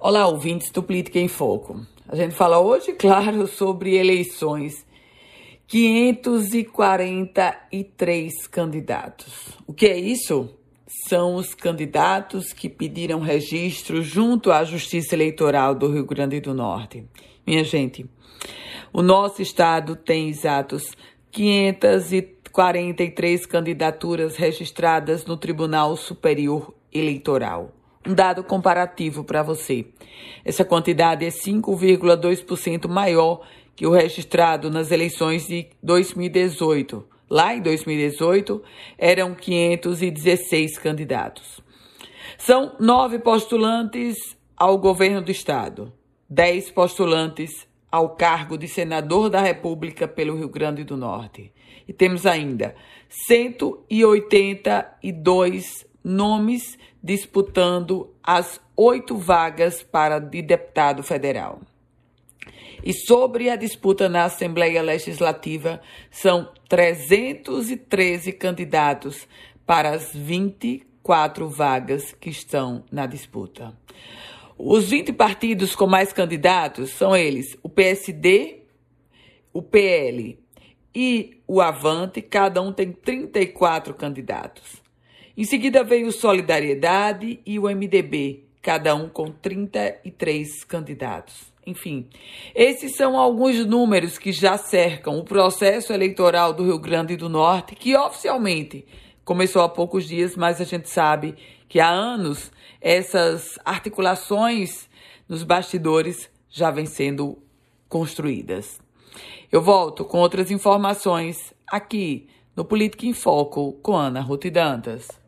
Olá, ouvintes do Política em Foco. A gente fala hoje, claro, sobre eleições. 543 candidatos. O que é isso? São os candidatos que pediram registro junto à Justiça Eleitoral do Rio Grande do Norte. Minha gente, o nosso estado tem exatos 543 candidaturas registradas no Tribunal Superior Eleitoral. Um dado comparativo para você. Essa quantidade é 5,2% maior que o registrado nas eleições de 2018. Lá em 2018, eram 516 candidatos. São nove postulantes ao governo do Estado, dez postulantes ao cargo de senador da República pelo Rio Grande do Norte. E temos ainda 182 nomes disputando as oito vagas para de deputado federal. E sobre a disputa na Assembleia Legislativa, são 313 candidatos para as 24 vagas que estão na disputa. Os 20 partidos com mais candidatos são eles: o PSD, o PL e o Avante, cada um tem 34 candidatos. Em seguida veio Solidariedade e o MDB, cada um com 33 candidatos. Enfim, esses são alguns números que já cercam o processo eleitoral do Rio Grande do Norte, que oficialmente começou há poucos dias, mas a gente sabe que há anos essas articulações nos bastidores já vêm sendo construídas. Eu volto com outras informações aqui no Política em Foco com Ana Ruth Dantas.